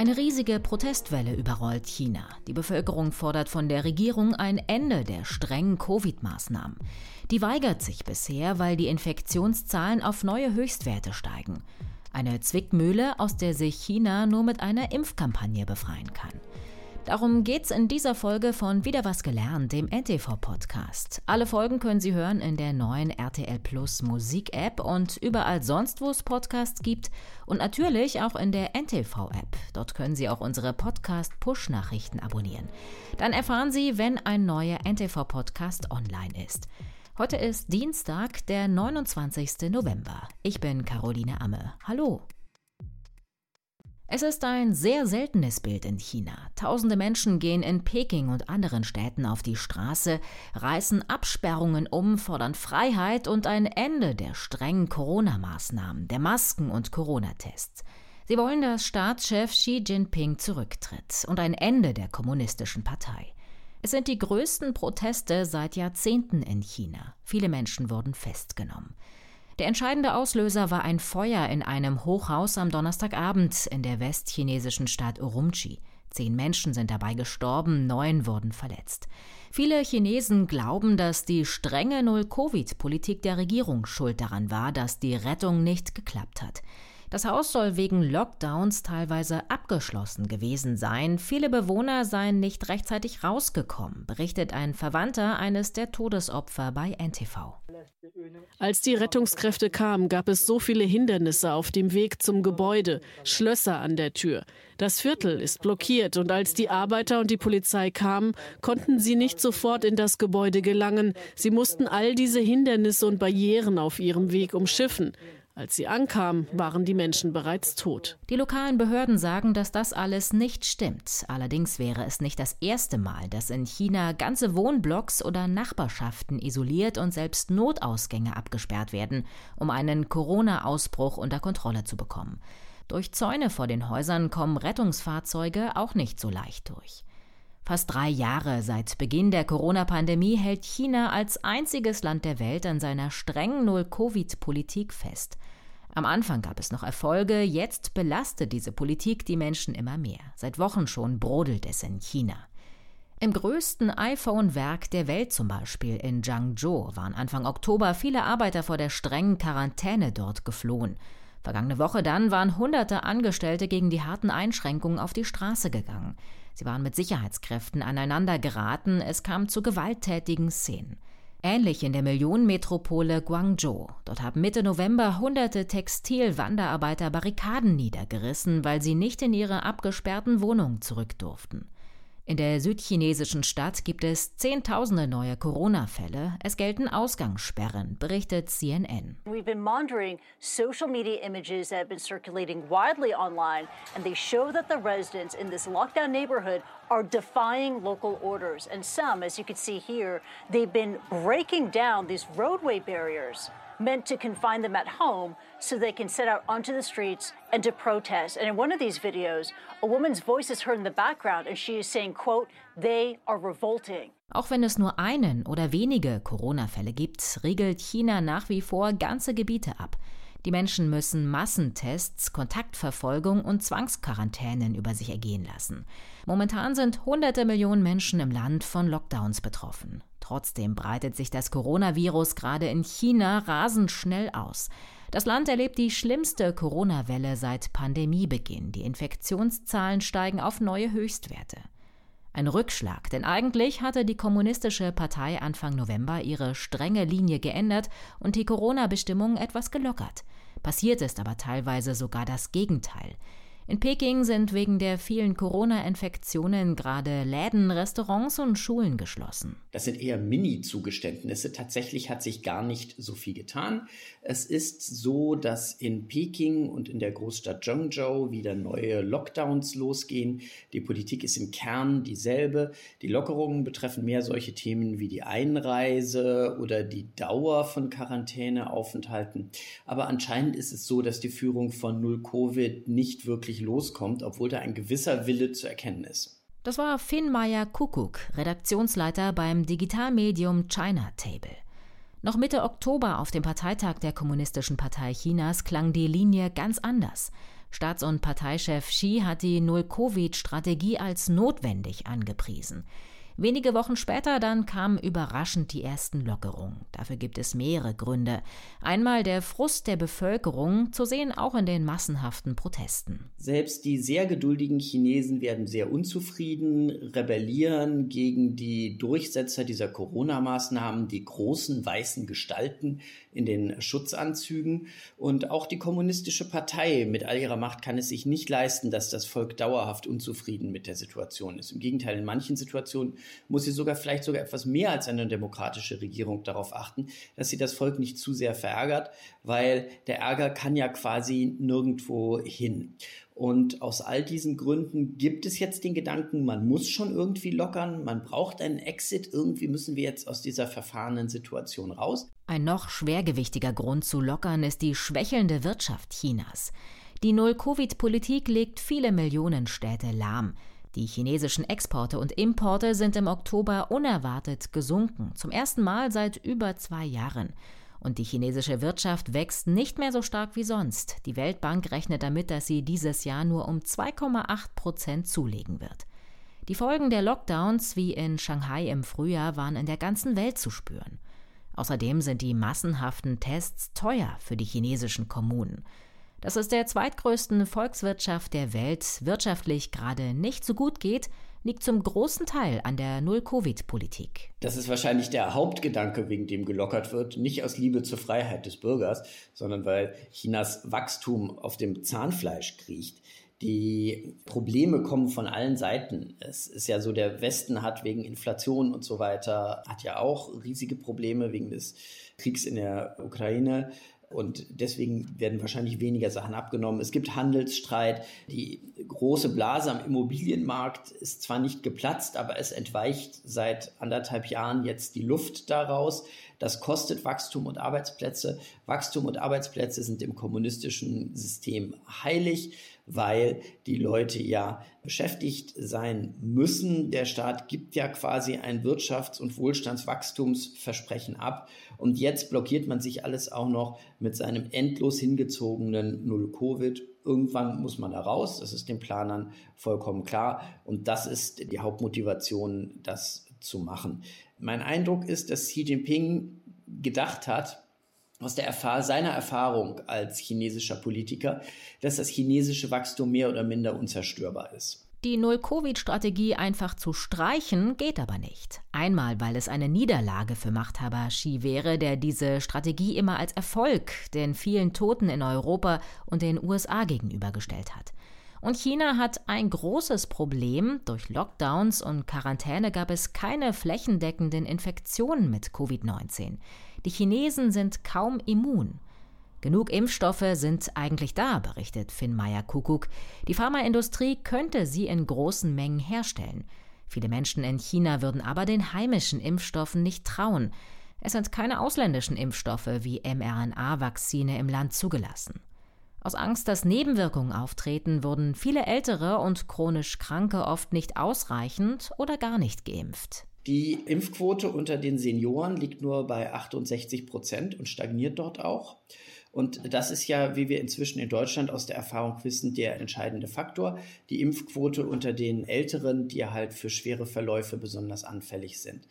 Eine riesige Protestwelle überrollt China. Die Bevölkerung fordert von der Regierung ein Ende der strengen Covid-Maßnahmen. Die weigert sich bisher, weil die Infektionszahlen auf neue Höchstwerte steigen. Eine Zwickmühle, aus der sich China nur mit einer Impfkampagne befreien kann. Darum geht's in dieser Folge von Wieder was gelernt, dem NTV-Podcast. Alle Folgen können Sie hören in der neuen RTL Plus Musik-App und überall sonst, wo es Podcasts gibt und natürlich auch in der NTV-App. Dort können Sie auch unsere Podcast-Push-Nachrichten abonnieren. Dann erfahren Sie, wenn ein neuer NTV-Podcast online ist. Heute ist Dienstag, der 29. November. Ich bin Caroline Amme. Hallo. Es ist ein sehr seltenes Bild in China. Tausende Menschen gehen in Peking und anderen Städten auf die Straße, reißen Absperrungen um, fordern Freiheit und ein Ende der strengen Corona-Maßnahmen, der Masken und Corona-Tests. Sie wollen, dass Staatschef Xi Jinping zurücktritt und ein Ende der kommunistischen Partei. Es sind die größten Proteste seit Jahrzehnten in China. Viele Menschen wurden festgenommen. Der entscheidende Auslöser war ein Feuer in einem Hochhaus am Donnerstagabend in der westchinesischen Stadt Urumqi. Zehn Menschen sind dabei gestorben, neun wurden verletzt. Viele Chinesen glauben, dass die strenge Null-Covid-Politik der Regierung schuld daran war, dass die Rettung nicht geklappt hat. Das Haus soll wegen Lockdowns teilweise abgeschlossen gewesen sein. Viele Bewohner seien nicht rechtzeitig rausgekommen, berichtet ein Verwandter eines der Todesopfer bei NTV. Als die Rettungskräfte kamen, gab es so viele Hindernisse auf dem Weg zum Gebäude, Schlösser an der Tür. Das Viertel ist blockiert und als die Arbeiter und die Polizei kamen, konnten sie nicht sofort in das Gebäude gelangen. Sie mussten all diese Hindernisse und Barrieren auf ihrem Weg umschiffen. Als sie ankamen, waren die Menschen bereits tot. Die lokalen Behörden sagen, dass das alles nicht stimmt. Allerdings wäre es nicht das erste Mal, dass in China ganze Wohnblocks oder Nachbarschaften isoliert und selbst Notausgänge abgesperrt werden, um einen Corona-Ausbruch unter Kontrolle zu bekommen. Durch Zäune vor den Häusern kommen Rettungsfahrzeuge auch nicht so leicht durch. Fast drei Jahre seit Beginn der Corona-Pandemie hält China als einziges Land der Welt an seiner strengen Null-Covid-Politik fest. Am Anfang gab es noch Erfolge, jetzt belastet diese Politik die Menschen immer mehr. Seit Wochen schon brodelt es in China. Im größten iPhone-Werk der Welt zum Beispiel in Zhangzhou waren Anfang Oktober viele Arbeiter vor der strengen Quarantäne dort geflohen. Vergangene Woche dann waren hunderte Angestellte gegen die harten Einschränkungen auf die Straße gegangen. Sie waren mit Sicherheitskräften aneinander geraten, es kam zu gewalttätigen Szenen. Ähnlich in der Millionenmetropole Guangzhou. Dort haben Mitte November hunderte Textilwanderarbeiter Barrikaden niedergerissen, weil sie nicht in ihre abgesperrten Wohnungen zurück durften. In der südchinesischen Stadt gibt es Zehntausende neue Corona-Fälle. Es gelten Ausgangssperren, berichtet CNN. We've been monitoring social media images that have been circulating widely online, and they show that the residents in this lockdown neighborhood are defying local orders. And some, as you can see here, they've been breaking down these roadway barriers meant to confine them at home so they can set out onto the streets and to protest. And in one of these videos, a woman's voice is heard in the background and she is saying, quote, they are revolting. Auch wenn es nur einen oder wenige Corona-Fälle gibt, regelt China nach wie vor ganze Gebiete ab. Die Menschen müssen Massentests, Kontaktverfolgung und Zwangsquarantänen über sich ergehen lassen. Momentan sind hunderte Millionen Menschen im Land von Lockdowns betroffen. Trotzdem breitet sich das Coronavirus gerade in China rasend schnell aus. Das Land erlebt die schlimmste Corona-Welle seit Pandemiebeginn. Die Infektionszahlen steigen auf neue Höchstwerte. Ein Rückschlag, denn eigentlich hatte die Kommunistische Partei Anfang November ihre strenge Linie geändert und die Corona-Bestimmungen etwas gelockert. Passiert ist aber teilweise sogar das Gegenteil. In Peking sind wegen der vielen Corona-Infektionen gerade Läden, Restaurants und Schulen geschlossen. Das sind eher Mini-Zugeständnisse. Tatsächlich hat sich gar nicht so viel getan. Es ist so, dass in Peking und in der Großstadt Zhengzhou wieder neue Lockdowns losgehen. Die Politik ist im Kern dieselbe. Die Lockerungen betreffen mehr solche Themen wie die Einreise oder die Dauer von Quarantäneaufenthalten. Aber anscheinend ist es so, dass die Führung von Null Covid nicht wirklich loskommt, obwohl da ein gewisser Wille zu erkennen ist. Das war Finn Meyer Kuckuck, Redaktionsleiter beim Digitalmedium China Table. Noch Mitte Oktober auf dem Parteitag der Kommunistischen Partei Chinas klang die Linie ganz anders. Staats- und Parteichef Xi hat die Null-Covid-Strategie als notwendig angepriesen. Wenige Wochen später dann kamen überraschend die ersten Lockerungen. Dafür gibt es mehrere Gründe. Einmal der Frust der Bevölkerung, zu sehen auch in den massenhaften Protesten. Selbst die sehr geduldigen Chinesen werden sehr unzufrieden, rebellieren gegen die Durchsetzer dieser Corona-Maßnahmen, die großen weißen Gestalten in den Schutzanzügen. Und auch die kommunistische Partei mit all ihrer Macht kann es sich nicht leisten, dass das Volk dauerhaft unzufrieden mit der Situation ist. Im Gegenteil, in manchen Situationen muss sie sogar vielleicht sogar etwas mehr als eine demokratische Regierung darauf achten, dass sie das Volk nicht zu sehr verärgert, weil der Ärger kann ja quasi nirgendwo hin. Und aus all diesen Gründen gibt es jetzt den Gedanken, man muss schon irgendwie lockern, man braucht einen Exit, irgendwie müssen wir jetzt aus dieser verfahrenen Situation raus. Ein noch schwergewichtiger Grund zu lockern ist die schwächelnde Wirtschaft Chinas. Die Null-Covid-Politik legt viele Millionen Städte lahm. Die chinesischen Exporte und Importe sind im Oktober unerwartet gesunken, zum ersten Mal seit über zwei Jahren. Und die chinesische Wirtschaft wächst nicht mehr so stark wie sonst. Die Weltbank rechnet damit, dass sie dieses Jahr nur um 2,8 Prozent zulegen wird. Die Folgen der Lockdowns wie in Shanghai im Frühjahr waren in der ganzen Welt zu spüren. Außerdem sind die massenhaften Tests teuer für die chinesischen Kommunen. Dass es der zweitgrößten Volkswirtschaft der Welt wirtschaftlich gerade nicht so gut geht, liegt zum großen Teil an der Null-Covid-Politik. Das ist wahrscheinlich der Hauptgedanke, wegen dem gelockert wird, nicht aus Liebe zur Freiheit des Bürgers, sondern weil Chinas Wachstum auf dem Zahnfleisch kriecht. Die Probleme kommen von allen Seiten. Es ist ja so, der Westen hat wegen Inflation und so weiter, hat ja auch riesige Probleme wegen des Kriegs in der Ukraine und deswegen werden wahrscheinlich weniger Sachen abgenommen. Es gibt Handelsstreit. Die große Blase am Immobilienmarkt ist zwar nicht geplatzt, aber es entweicht seit anderthalb Jahren jetzt die Luft daraus. Das kostet Wachstum und Arbeitsplätze. Wachstum und Arbeitsplätze sind im kommunistischen System heilig weil die Leute ja beschäftigt sein müssen. Der Staat gibt ja quasi ein Wirtschafts- und Wohlstandswachstumsversprechen ab. Und jetzt blockiert man sich alles auch noch mit seinem endlos hingezogenen Null-Covid. Irgendwann muss man da raus. Das ist den Planern vollkommen klar. Und das ist die Hauptmotivation, das zu machen. Mein Eindruck ist, dass Xi Jinping gedacht hat, aus der Erfahr seiner Erfahrung als chinesischer Politiker, dass das chinesische Wachstum mehr oder minder unzerstörbar ist. Die Null-Covid-Strategie einfach zu streichen geht aber nicht. Einmal, weil es eine Niederlage für Machthaber Xi wäre, der diese Strategie immer als Erfolg den vielen Toten in Europa und den USA gegenübergestellt hat. Und China hat ein großes Problem. Durch Lockdowns und Quarantäne gab es keine flächendeckenden Infektionen mit Covid-19. Die Chinesen sind kaum immun. Genug Impfstoffe sind eigentlich da, berichtet Finn Meyer Kuckuck. Die Pharmaindustrie könnte sie in großen Mengen herstellen. Viele Menschen in China würden aber den heimischen Impfstoffen nicht trauen. Es sind keine ausländischen Impfstoffe wie mRNA-Vakzine im Land zugelassen. Aus Angst, dass Nebenwirkungen auftreten, wurden viele ältere und chronisch Kranke oft nicht ausreichend oder gar nicht geimpft. Die Impfquote unter den Senioren liegt nur bei 68 Prozent und stagniert dort auch. Und das ist ja, wie wir inzwischen in Deutschland aus der Erfahrung wissen, der entscheidende Faktor. Die Impfquote unter den Älteren, die halt für schwere Verläufe besonders anfällig sind.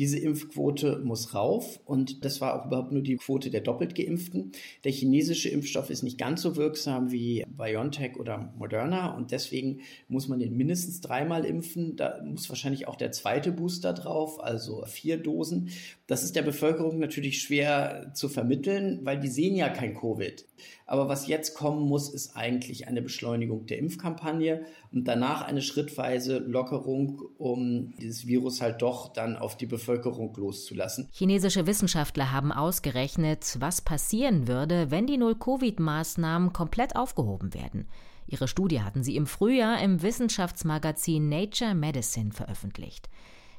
Diese Impfquote muss rauf und das war auch überhaupt nur die Quote der doppelt geimpften. Der chinesische Impfstoff ist nicht ganz so wirksam wie BioNTech oder Moderna und deswegen muss man den mindestens dreimal impfen. Da muss wahrscheinlich auch der zweite Booster drauf, also vier Dosen. Das ist der Bevölkerung natürlich schwer zu vermitteln, weil die sehen ja kein Covid. Aber was jetzt kommen muss, ist eigentlich eine Beschleunigung der Impfkampagne und danach eine schrittweise Lockerung, um dieses Virus halt doch dann auf die Bevölkerung loszulassen. Chinesische Wissenschaftler haben ausgerechnet, was passieren würde, wenn die Null-Covid-Maßnahmen komplett aufgehoben werden. Ihre Studie hatten sie im Frühjahr im Wissenschaftsmagazin Nature Medicine veröffentlicht.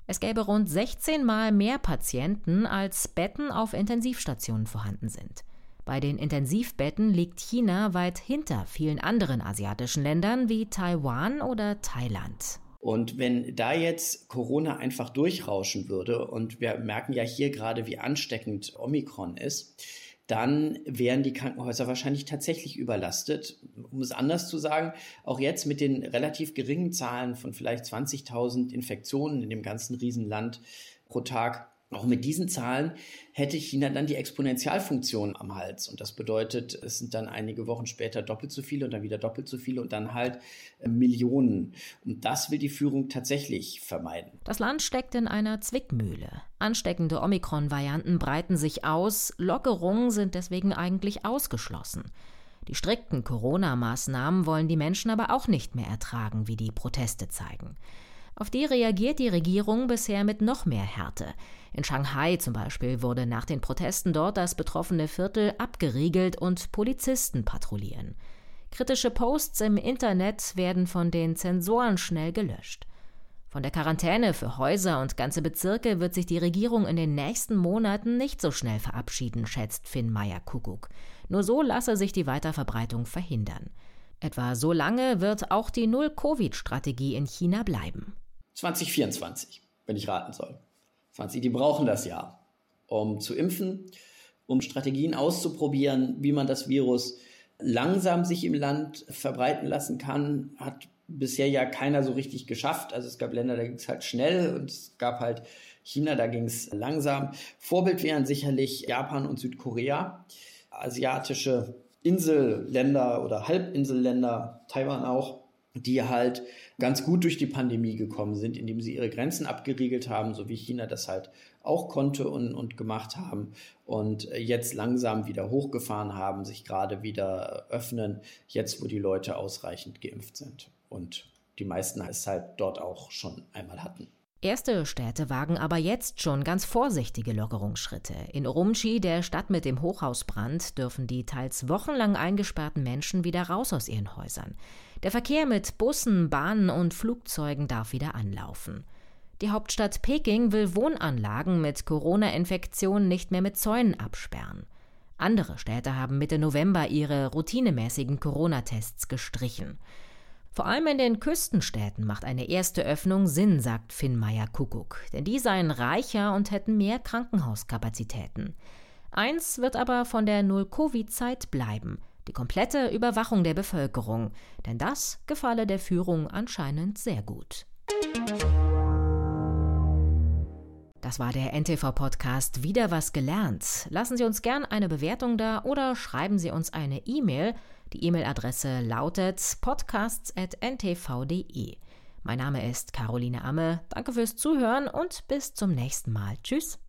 Es gäbe rund 16 Mal mehr Patienten, als Betten auf Intensivstationen vorhanden sind. Bei den Intensivbetten liegt China weit hinter vielen anderen asiatischen Ländern wie Taiwan oder Thailand. Und wenn da jetzt Corona einfach durchrauschen würde, und wir merken ja hier gerade, wie ansteckend Omikron ist, dann wären die Krankenhäuser wahrscheinlich tatsächlich überlastet. Um es anders zu sagen, auch jetzt mit den relativ geringen Zahlen von vielleicht 20.000 Infektionen in dem ganzen Riesenland pro Tag auch mit diesen Zahlen hätte China dann die Exponentialfunktion am Hals. Und das bedeutet, es sind dann einige Wochen später doppelt so viele und dann wieder doppelt so viele und dann halt äh, Millionen. Und das will die Führung tatsächlich vermeiden. Das Land steckt in einer Zwickmühle. Ansteckende Omikron-Varianten breiten sich aus, Lockerungen sind deswegen eigentlich ausgeschlossen. Die strikten Corona-Maßnahmen wollen die Menschen aber auch nicht mehr ertragen, wie die Proteste zeigen. Auf die reagiert die Regierung bisher mit noch mehr Härte. In Shanghai zum Beispiel wurde nach den Protesten dort das betroffene Viertel abgeriegelt und Polizisten patrouillieren. Kritische Posts im Internet werden von den Zensoren schnell gelöscht. Von der Quarantäne für Häuser und ganze Bezirke wird sich die Regierung in den nächsten Monaten nicht so schnell verabschieden, schätzt Finn Meyer-Kuckuck. Nur so lasse sich die Weiterverbreitung verhindern. Etwa so lange wird auch die Null-Covid-Strategie in China bleiben. 2024, wenn ich raten soll. 20, die brauchen das ja, um zu impfen, um Strategien auszuprobieren, wie man das Virus langsam sich im Land verbreiten lassen kann, hat bisher ja keiner so richtig geschafft. Also es gab Länder, da ging es halt schnell und es gab halt China, da ging es langsam. Vorbild wären sicherlich Japan und Südkorea. Asiatische Inselländer oder Halbinselländer, Taiwan auch, die halt ganz gut durch die Pandemie gekommen sind, indem sie ihre Grenzen abgeriegelt haben, so wie China das halt auch konnte und, und gemacht haben und jetzt langsam wieder hochgefahren haben, sich gerade wieder öffnen, jetzt wo die Leute ausreichend geimpft sind und die meisten es halt dort auch schon einmal hatten. Erste Städte wagen aber jetzt schon ganz vorsichtige Lockerungsschritte. In Urumqi, der Stadt mit dem Hochhausbrand, dürfen die teils wochenlang eingesperrten Menschen wieder raus aus ihren Häusern. Der Verkehr mit Bussen, Bahnen und Flugzeugen darf wieder anlaufen. Die Hauptstadt Peking will Wohnanlagen mit Corona-Infektionen nicht mehr mit Zäunen absperren. Andere Städte haben Mitte November ihre routinemäßigen Corona-Tests gestrichen. Vor allem in den Küstenstädten macht eine erste Öffnung Sinn, sagt Finn Meyer Kuckuck, denn die seien reicher und hätten mehr Krankenhauskapazitäten. Eins wird aber von der Null-Covid-Zeit bleiben, die komplette Überwachung der Bevölkerung, denn das gefalle der Führung anscheinend sehr gut. Das war der NTV-Podcast Wieder was gelernt. Lassen Sie uns gern eine Bewertung da oder schreiben Sie uns eine E-Mail die E-Mail-Adresse lautet podcasts.ntv.de. Mein Name ist Caroline Amme. Danke fürs Zuhören und bis zum nächsten Mal. Tschüss.